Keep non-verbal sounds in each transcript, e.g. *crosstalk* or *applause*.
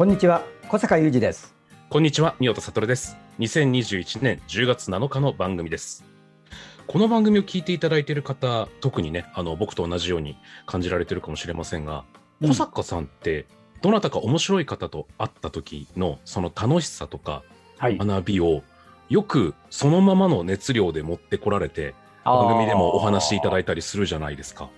こんにちは小坂雄二ですこんにちは、宮田悟です。2021年10月7日の番組です。この番組を聞いていただいている方、特にね、あの僕と同じように感じられてるかもしれませんが、うん小坂さんって、どなたか面白い方と会った時のその楽しさとかはい学びを、よくそのままの熱量で持ってこられて、番組でもお話しいただいたりするじゃないですか。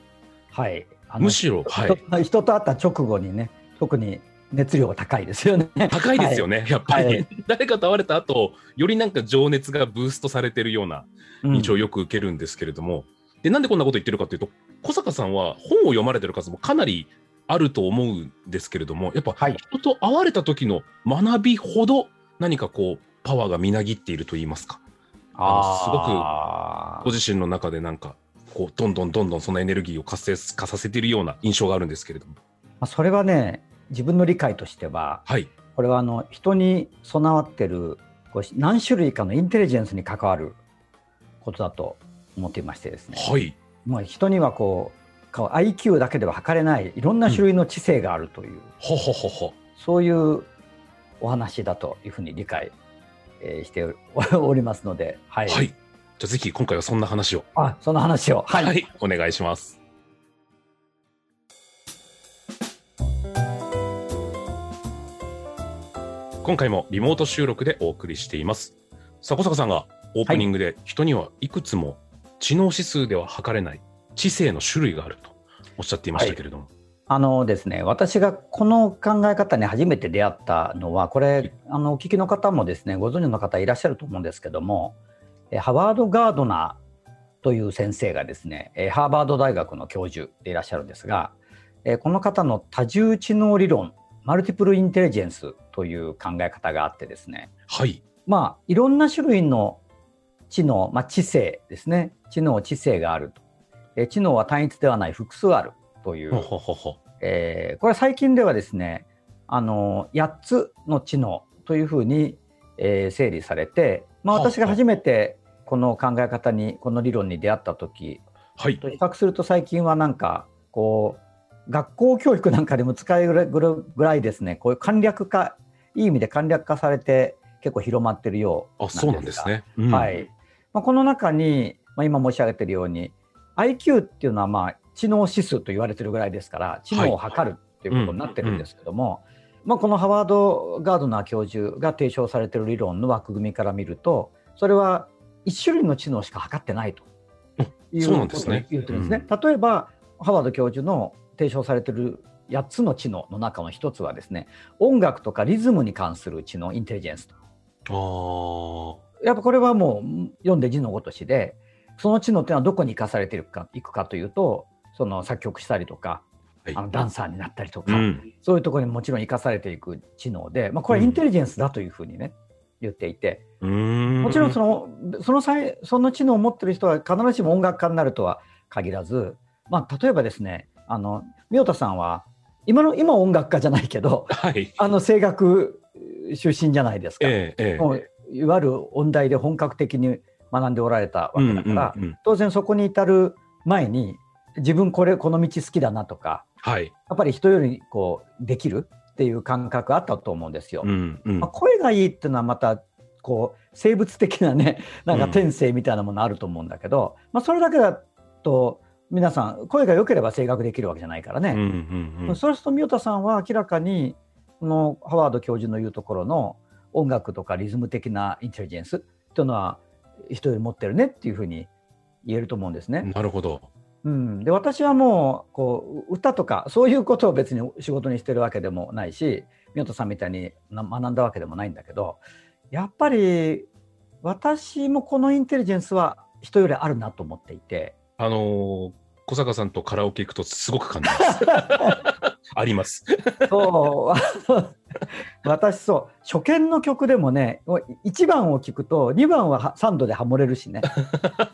はいむしろ、はい。人人と会った直後にね特に熱量が高いですよね。*laughs* 高いですよね、やっぱり、はい。誰かと会われた後よりなんか情熱がブーストされてるようなうん。印象をよく受けるんですけれども、でなんでこんなこと言ってるかというと小坂さんは本を読まれてる数もかなりあると思うんですけれどもやっぱはい。人と会われた時の学びほど何かこうパワーがみなぎっていると言いますか。あご自身の中でなんかこうどんどんどんどんそのエネルギーを活性化させているような印象があるんですけれども。まあそれはね自分の理解としてははいこれはあの人に備わってるこう何種類かのインテリジェンスに関わることだと思っていましてですね、はいもう人にはこう IQ だけでは測れないいろんな種類の知性があるという、ほほほほそういうお話だというふうに理解、えーしておおりますので、はい。はいじゃあぜひ今回はそんな話をあ、その話を。はい。はい、お願いします。今回もリモート収録でお送りしています。さ小坂さんがオープニングで人にはいくつも知能指数では測れない知性の種類があるとおっしゃっていましたけれども。あのですね、私がこの考え方に初めて出会ったのは、これ、あのお聞きの方もですね、ご存知の方いらっしゃると思うんですけども、えハワード・ガードナーという先生がですね、えハーバード大学の教授でいらっしゃるんですが、えこの方の多重知能理論、マルティプルインテリジェンスという考え方があってですね、はい。まあ、いろんな種類の知能、まあ、知性ですね。知能、知性があると。えー知能は単一ではない複数あるという、ほ。えーこれは最近ではですね、あの8つの知能というふうに、えー整理されて、まあ私が初めてこの考え方に、この理論に出会った時はい。と比較すると最近はなんか、こう、学校教育なんかでも使えるぐらいですね、こういう簡略化、いい意味で簡略化されて結構広まってるようあ、そうなんですね。うんはい。まあ、この中に、まあ、今申し上げているように IQ っていうのはまあ知能指数と言われてるぐらいですから知能を測るっていうことになってるんですけども、まあ、このハワード・ガードナー教授が提唱されている理論の枠組みから見るとそれは一種類の知能しか測ってないというそうなんことをですね言ってるんですね。例えばハワード教授の提唱されている8つの知能の中の一つはですね音楽とかリズムに関する知能インテリジェンスとやっぱこれはもう読んで字のごとしでその知能っていうのはどこに生かされていくかいくかというとその作曲したりとかはいあのダンサーになったりとか、うん。そういうところにもちろん生かされていく知能で、まあ、これはインテリジェンスだというふうにね、言っていて。もちろんそのその際その知能を持ってる人は必ずしも音楽家になるとは限らず、まあ、例えばですねあの宮田さんは今の今音楽家じゃないけどはい。あの声楽出身じゃないですか。ええええ。もういわゆる音大で本格的に学んでおられたわけだから、うんうんうん当然そこに至る前に自分これこの道好きだなとかはい。やっぱり人よりこうできるっていう感覚あったと思うんですよ。うんうんまあ、声がいいっていうのはまたこう生物的なねなんか天性みたいなものあると思うんだけど、まあ、それだけだと皆さん声が良ければ声楽できるわけじゃないからね。うんうんうんそうすると宮田さんは明らかにこのハワード教授の言うところの音楽とかリズム的なインテリジェンスっていうのは人より持ってるねっていうふうに言えると思うんですね。なるほど。うん、で私はもうこう歌とかそういうことを別に仕事にしてるわけでもないし宮田さんみたいにな学んだわけでもないんだけどやっぱり私もこのインテリジェンスは人よりあるなと思っていてあのー小坂さんとカラオケ行くとすごく感じます。あります。そう *laughs* 私そう初見の曲でもね1番を聴くと2番はは3度でハモれるしね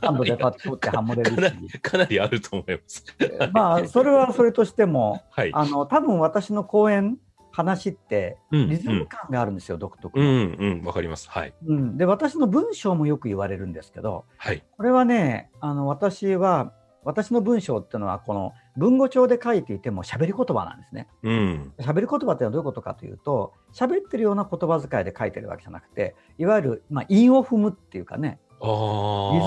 3度でパッとってハモれるしり *laughs* かなりあると思います。*laughs* まあそれはそれとしてもはい。あの多分私の講演話ってうんリズム感があるんですよ、独特うの、んうんわかります。はいうんで私の文章もよく言われるんですけどはいこれはねあの私は私の文章っていうのはこの文語帳で書いていても喋り言葉なんですね。うん喋り言葉っていうのはどういうことかというと喋ってるような言葉遣いで書いてるわけじゃなくていわゆる、まあ、韻を踏むっていうかね。リズ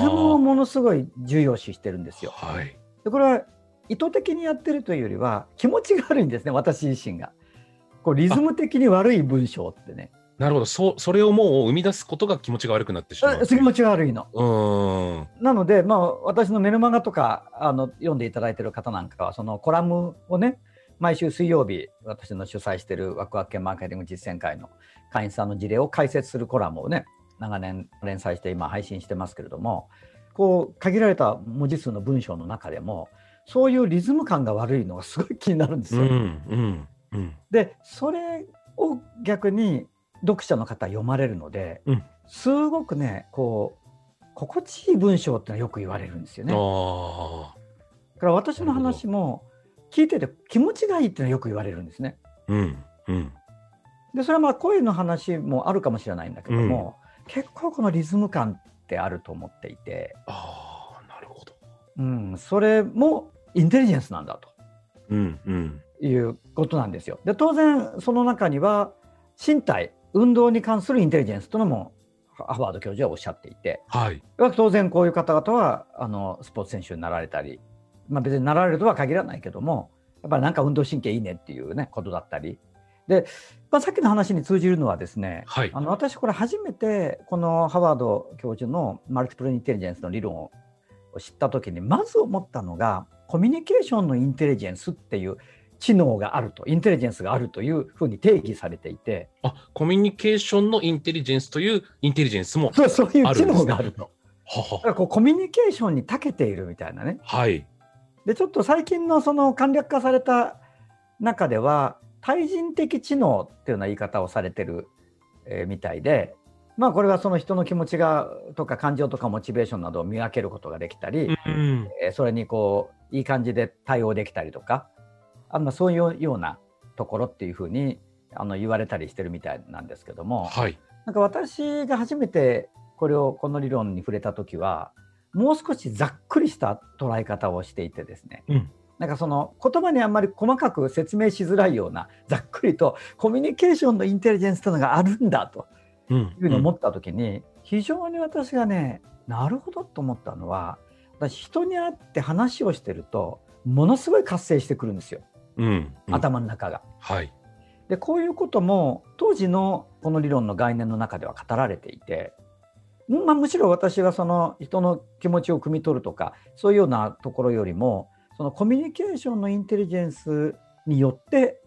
ムをものすごい重要視してるんですよ。はい。でこれは意図的にやってるというよりは気持ちが悪いんですね私自身が。こうリズム的に悪い文章ってねなるほど。そそれをもう生み出すことが気持ちが悪くなってしまう。あ気持ちが悪いの。うーん。なので、まあ、私のメルマガとかあの読んでいただいている方なんかはそのコラムをね毎週水曜日私の主催しているワクワク系マーケティング実践会の会員さんの事例を解説するコラムをね長年連載して今配信してますけれどもこう限られた文字数の文章の中でもそういうリズム感が悪いのがすごい気になるんですよ。うんうんうん。でそれを逆に読者の方は読まれるので、うんすごくねこう心地いい文章ってのはよく言われるんですよね。だ。から私の話も聞いてて気持ちがいいってのはよく言われるんですね。うんうん。でそれはまあ声の話もあるかもしれないんだけども、結構このリズム感ってあると思っていて、ああ、なるほど。うん、それもインテリジェンスなんだと。うんうん。いうことなんですよ。で当然その中には身体運動に関するインテリジェンスというのもハワード教授はおっしゃっていてはい。当然こういう方々はあのスポーツ選手になられたり、まあ、別になられるとは限らないけどもやっぱりなんか運動神経いいねっていうねことだったりで、まあ、さっきの話に通じるのはですねはい。あの私これ初めてこのハワード教授のマルティプルインテリジェンスの理論を知った時にまず思ったのがコミュニケーションのインテリジェンスっていう知能があるとインテリジェンスがあるというふうに定義されていてあ、コミュニケーションのインテリジェンスというインテリジェンスも。そうそういう知能があると。はだからこうコミュニケーションに長けているみたいなね。はい。でちょっと最近のその簡略化された中では対人的知能っていうような言い方をされてる、えーみたいでまあこれはその人の気持ちがとか感情とかモチベーションなどを見分けることができたり、うん。えーそれにこういい感じで対応できたりとかあんまそういうようなところっていうふうにあの言われたりしてるみたいなんですけども、はい。なんか私が初めてこれをこの理論に触れた時はもう少しざっくりした捉え方をしていてですね、うんなんかその言葉にあんまり細かく説明しづらいようなざっくりとコミュニケーションのインテリジェンスというのがあるんだとうん。いうふうに思った時に、非常に私がねなるほどと思ったのは私人に会って話をしてるとものすごい活性してくるんですよ、うん。うん。頭の中が。はい。でこういうことも当時のこの理論の概念の中では語られていて、んまあ、むしろ私はその人の気持ちを汲み取るとかそういうようなところよりもそのコミュニケーションのインテリジェンスによって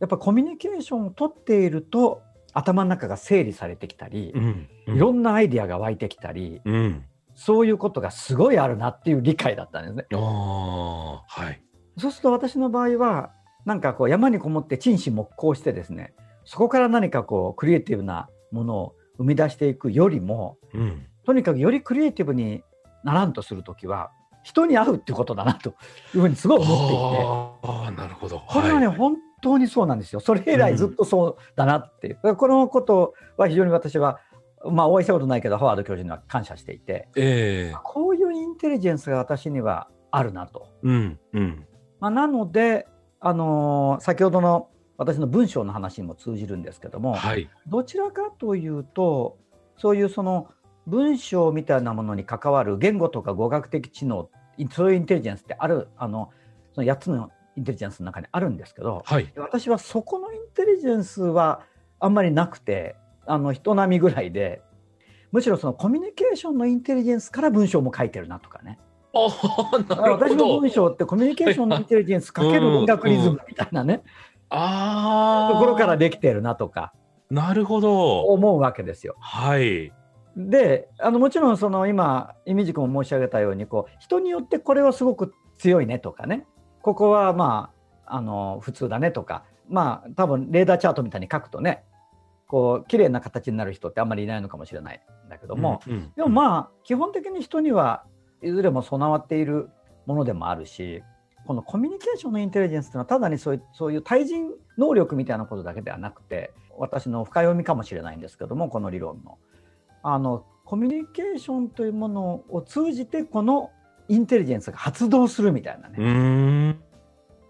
やっぱコミュニケーションを取っていると頭の中が整理されてきたり、うん。いろんなアイディアが湧いてきたりうん。そういうことがすごいあるなっていう理解だったんですね。ああ、はい。そうすると私の場合はなんかこう山にこもって陳志木工してですねそこから何かこうクリエイティブなものを生み出していくよりもうん。とにかくよりクリエイティブにならんとする時は人に会うってことだなというふうにすごい思っていてああ、なるほど。これはね、はい本当にそうなんですよそれ以来ずっとそうだなっていう、だからこのことは非常に私はまあお会いしたことないけどハワード教授には感謝していてええこういうインテリジェンスが私にはあるなと。うん。うん。まあ、なので、あのー先ほどの私の文章の話にも通じるんですけども、はい。どちらかというとそういうその文章みたいなものに関わる言語とか語学的知能いそういうインテリジェンスってあるあのその8つのインテリジェンスの中にあるんですけどはい。私はそこのインテリジェンスはあんまりなくてあの人並みぐらいでむしろそのコミュニケーションのインテリジェンスから文章も書いてるなとかね。私の。文章ってコミュニケーションのインテリジェンスかける音楽リズムみたいなね、ああ。ところからできてるなとかなるほど。思うわけですよ。はい。であのもちろんその今イミジ君も申し上げたようにこう人によってこれはすごく強いねとかねここはまああの普通だねとかまあ多分レーダーチャートみたいに書くとねこう綺麗な形になる人ってあんまりいないのかもしれないんだけども、うん、うんでもまあ基本的に人にはいずれも備わっているものでもあるしこのコミュニケーションのインテリジェンスっていうのはただにそういうそういう対人能力みたいなことだけではなくて私の深読みかもしれないんですけどもこの理論の。あのコミュニケーションというものを通じてこのインテリジェンスが発動するみたいなうね。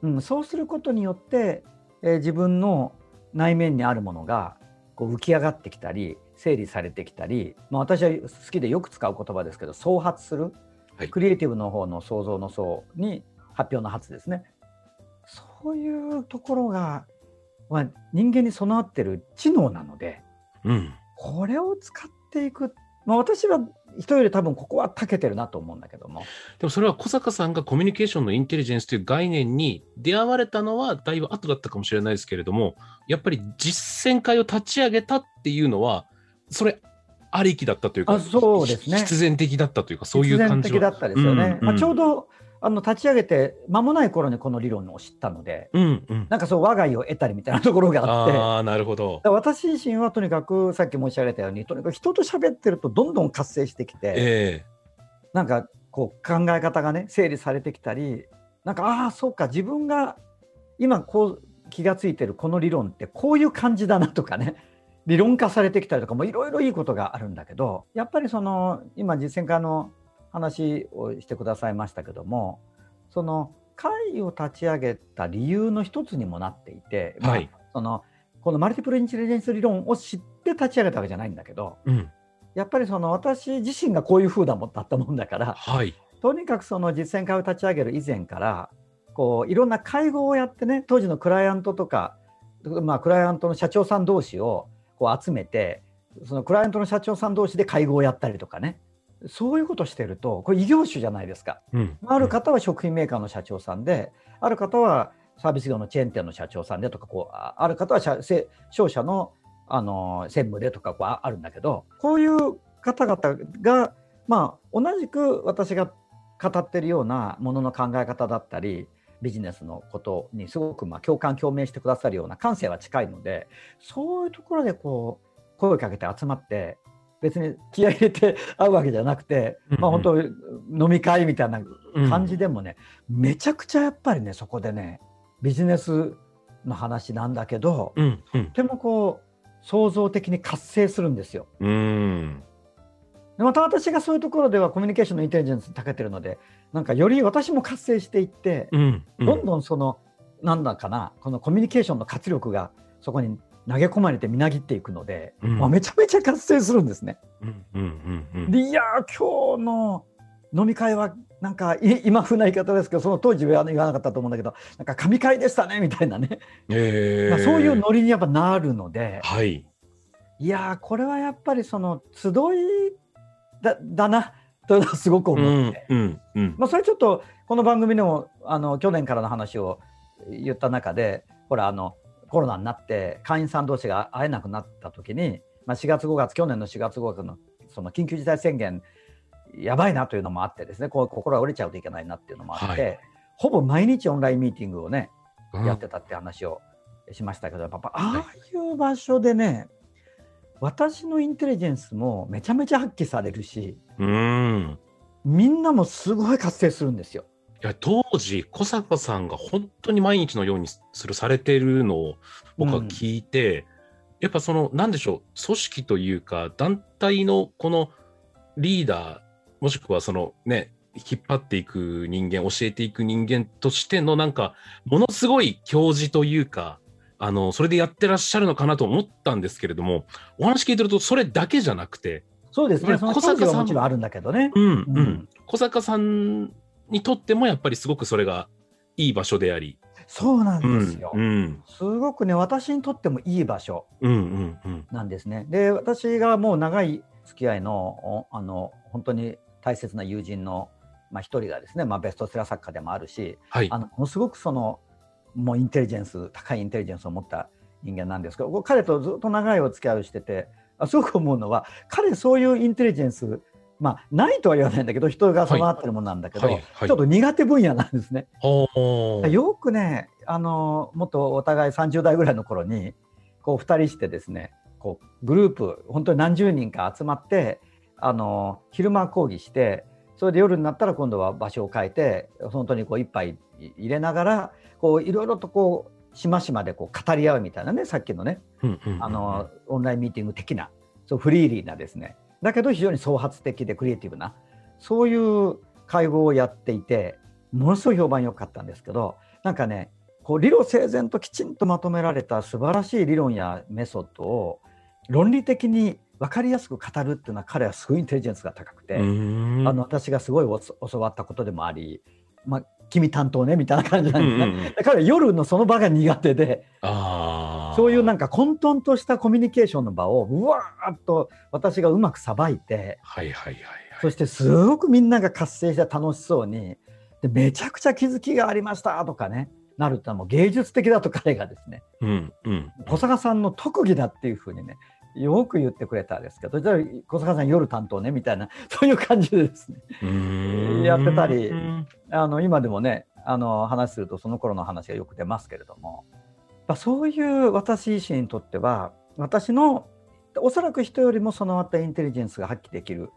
うん、そうすることによって、えー自分の内面にあるものがこう浮き上がってきたり整理されてきたり、まあ、私は好きでよく使う言葉ですけど創発する、はい。クリエイティブの方の創造の層に発表の発ですね。そういうところが、まあ、人間に備わってる知能なのでうん。これを使っていく、まあ、私は人より多分ここは長けてるなと思うんだけども。でもそれは小坂さんがコミュニケーションのインテリジェンスという概念に出会われたのはだいぶ後だったかもしれないですけれども、やっぱり実践会を立ち上げたっていうのは、それありきだったというか、あそうですね必然的だったというか、そういう感じは。必然的だったですよね、うんまあ、ちょうどあの立ち上げて間もない頃にこの理論を知ったのでうんうん。なんかそう我が家を得たりみたいなところがあって。ああ、なるほど。私自身はとにかくさっき申し上げたようにとにかく人と喋ってるとどんどん活性してきて、えなんかこう考え方がね整理されてきたりなんかああそうか自分が今こう気がついてるこの理論ってこういう感じだなとかね理論化されてきたりとかもいろいろいいことがあるんだけどやっぱりその今実践家の話をしてくださいましたけどもその会を立ち上げた理由の一つにもなっていて、まあはいそのこのマルティプルインテリジェンス理論を知って立ち上げたわけじゃないんだけどえうん。やっぱりその私自身がこういう風だもんだったもんだからはい。とにかくその実践会を立ち上げる以前からこういろんな会合をやってね当時のクライアントとか、まあ、クライアントの社長さん同士をこう集めてそのクライアントの社長さん同士で会合をやったりとかねそういうことしてるとこれ異業種じゃないですか。うん。ある方は食品メーカーの社長さんである方はサービス業のチェーン店の社長さんでとかこうあある方は社せ商社のあの専務でとかこうああるんだけどこういう方々が、まあ、同じく私が語ってるようなものの考え方だったりビジネスのことにすごくまあ共感共鳴してくださるような感性は近いのでそういうところでこう声をかけて集まって別に気合い入れて *laughs* 会うわけじゃなくて、まあ、うん本当飲み会みたいなうん感じでもね、めちゃくちゃやっぱりねそこでねビジネスの話なんだけど、うん。うんと。てもこう創造的に活性するんですよ。うん。でまた私がそういうところではコミュニケーションのインテリジェンスに長けてるのでなんかより私も活性していって、うん。どんどんそのなんだかなこのコミュニケーションの活力がそこに投げ込まれてみなぎっていくので、うんまあ、めちゃめちゃ活性するんですね。うん。うん。うん。でいやー今日の飲み会はなんかい *laughs* 今風な言い方ですけどその当時は言わなかったと思うんだけどなんか神会でしたねみたいなね、ええ *laughs* まあ、そういうノリにやっぱなるのではい。いやーこれはやっぱりその集いだだなというのはすごくう思って、ん。うん。うん。まあ、それちょっとこの番組でもあの去年からの話を言った中でほらあのコロナになって会員さん同士が会えなくなった時に、まあ、4月5月去年の4月5月のその緊急事態宣言やばいなというのもあってですねこう心が折れちゃうといけないなっていうのもあって、はいほぼ毎日オンラインミーティングをねうんやってたって話をしましたけどやっぱああいう場所でね私のインテリジェンスもめちゃめちゃ発揮されるしうん。みんなもすごい活性するんですよ。いや当時小坂さんが本当に毎日のようにするされているのを僕は聞いて、やっぱそのなんでしょう組織というか団体のこのリーダーもしくはそのね引っ張っていく人間教えていく人間としてのなんかものすごい教示というかあのそれでやってらっしゃるのかなと思ったんですけれどもお話聞いてるとそれだけじゃなくてそうですね。小坂さんもちろんあるんだけどね。うんうん、うん小坂さんにとってもやっぱりすごくそれがいい場所であり、そうなんうんですよ。うんすごくね、私にとってもいい場所うんうんうんなんですね。で、私がもう長い付き合いの、おあの、本当に大切な友人の、まあ、一人がですね、まあ、ベストセラー作家でもあるし、はいあのものすごくその、もうインテリジェンス、高いインテリジェンスを持った人間なんですけど彼とずっと長いお付き合いをしててあすごく思うのは彼そういうインテリジェンスまあないとは言わないんだけど人が備わってるものなんだけど、はい。はい。ちょっと苦手分野なんですね。よくねあのもっとお互い30代ぐらいの頃にこう2人してですねこうグループ本当に何十人か集まってあの昼間講義してそれで夜になったら今度は場所を変えて本当にこう一杯入れながらこういろいろとこうしましまでこう語り合うみたいなねさっきのねあのオンラインミーティング的なそうフリーリーなですね。だけど非常に創発的でクリエイティブなそういう会合をやっていてものすごい評判良かったんですけどなんかねこう理路整然ときちんとまとめられた素晴らしい理論やメソッドを論理的に分かりやすく語るっていうのは彼はすごいインテリジェンスが高くて、あの私がすごいお教わったことでもあり、まあ、君担当ねみたいな感じなんですね。うんうんうん。彼は夜のその場が苦手でそういうなんか混沌としたコミュニケーションの場をうわーっと私がうまくさばいてはいはいはいはい。そしてすごくみんなが活性して楽しそうにでめちゃくちゃ気づきがありましたとかねなるってのはもう芸術的だと彼がですねうんうん。小坂さんの特技だっていうふうにねよく言ってくれたんですけどじゃあ小坂さん夜担当ねみたいな *laughs* そういう感じでですね。やってたりうんあの今でもねあの話するとその頃の話がよく出ますけれども、まあ、そういう私自身にとっては私のおそらく人よりも備わったインテリジェンスが発揮できる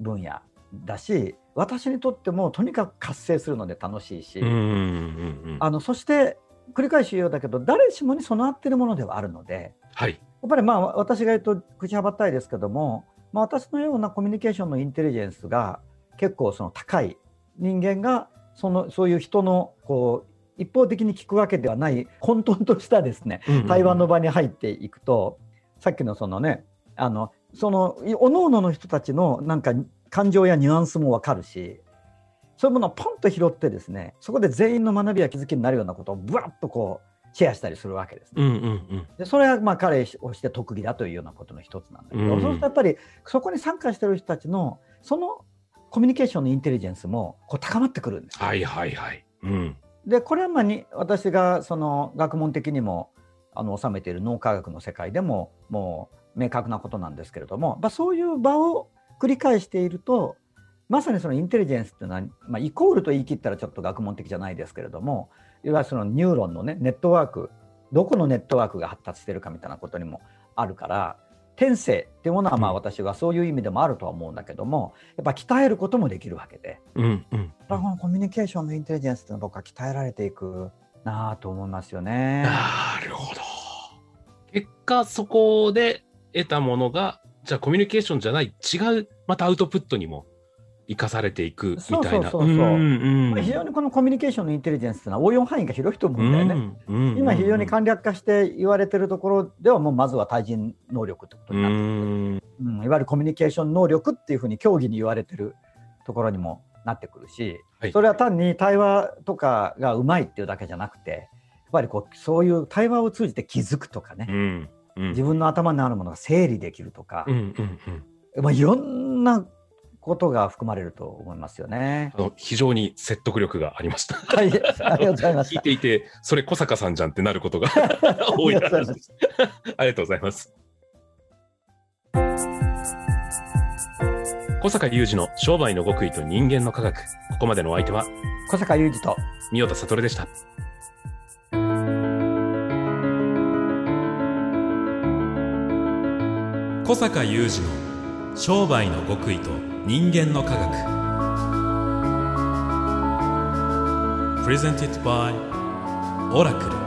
分野だし私にとってもとにかく活性するので楽しいし、あのそして繰り返し言うようだけど誰しもに備わっているものではあるのではい。やっぱりまあ私が言うと口はばったいですけども、まあ、私のようなコミュニケーションのインテリジェンスが結構その高い人間がそのそういう人のこう一方的に聞くわけではない混沌としたですね対話の場に入っていくと、さっきのそのねあのそのおののの人たちのなんか感情やニュアンスも分かるしそういうものをポンと拾ってですねそこで全員の学びや気づきになるようなことをぶわっとこうシェアしたりするわけですね。うんうんうんでそれはまあ彼をして特技だというようなことの一つなんだけど、うんそうするとやっぱりそこに参加してる人たちのそのコミュニケーションのインテリジェンスもこう高まってくるんですよ。はいはいはいうんでこれはまあに私がその学問的にもあの収めている脳科学の世界でももう明確なことなんですけれども、まあ、そういう場を繰り返しているとまさにそのインテリジェンスっていうのは、まあ、イコールと言い切ったらちょっと学問的じゃないですけれどもいわゆるそのニューロンのねネットワークどこのネットワークが発達してるかみたいなことにもあるから天性っていうものはまあうん私はそういう意味でもあるとは思うんだけどもやっぱ鍛えることもできるわけで。うんうんこのコミュニケーションのインテリジェンスっていうのは僕は鍛えられていくなぁと思いますよね。なるほど結果そこで得たものがじゃあコミュニケーションじゃない違うまたアウトプットにも生かされていくみたいな。そうそうそうそうんうん。まあ非常にこのコミュニケーションのインテリジェンスっていうのは応用範囲が広いと思うんだよね。うん。うん今非常に簡略化して言われてるところではもうまずは対人能力ってことうになってくる。ん。うん、いわゆるコミュニケーション能力っていうふうに競技に言われてるところにもなってくるし、はい。それは単に対話とかがうまいっていうだけじゃなくてやっぱりこうそういう対話を通じて気づくとかね、うん。うん。自分の頭にあるものが整理できるとか。う、んうんうん。まあ、いろんなことが含まれると思いますよね。あの非常に説得力がありました。はい、ありがとうございまし聞いた。ていて、それ小坂さんじゃんってなることが *laughs* 多いありがとうございますありがとうございます。小坂雄二の商売の極意と人間の科学。ここまでのお相手は小坂雄二と三代田悟でした。小坂雄二の商売の極意と人間の科学 Presented by オラクル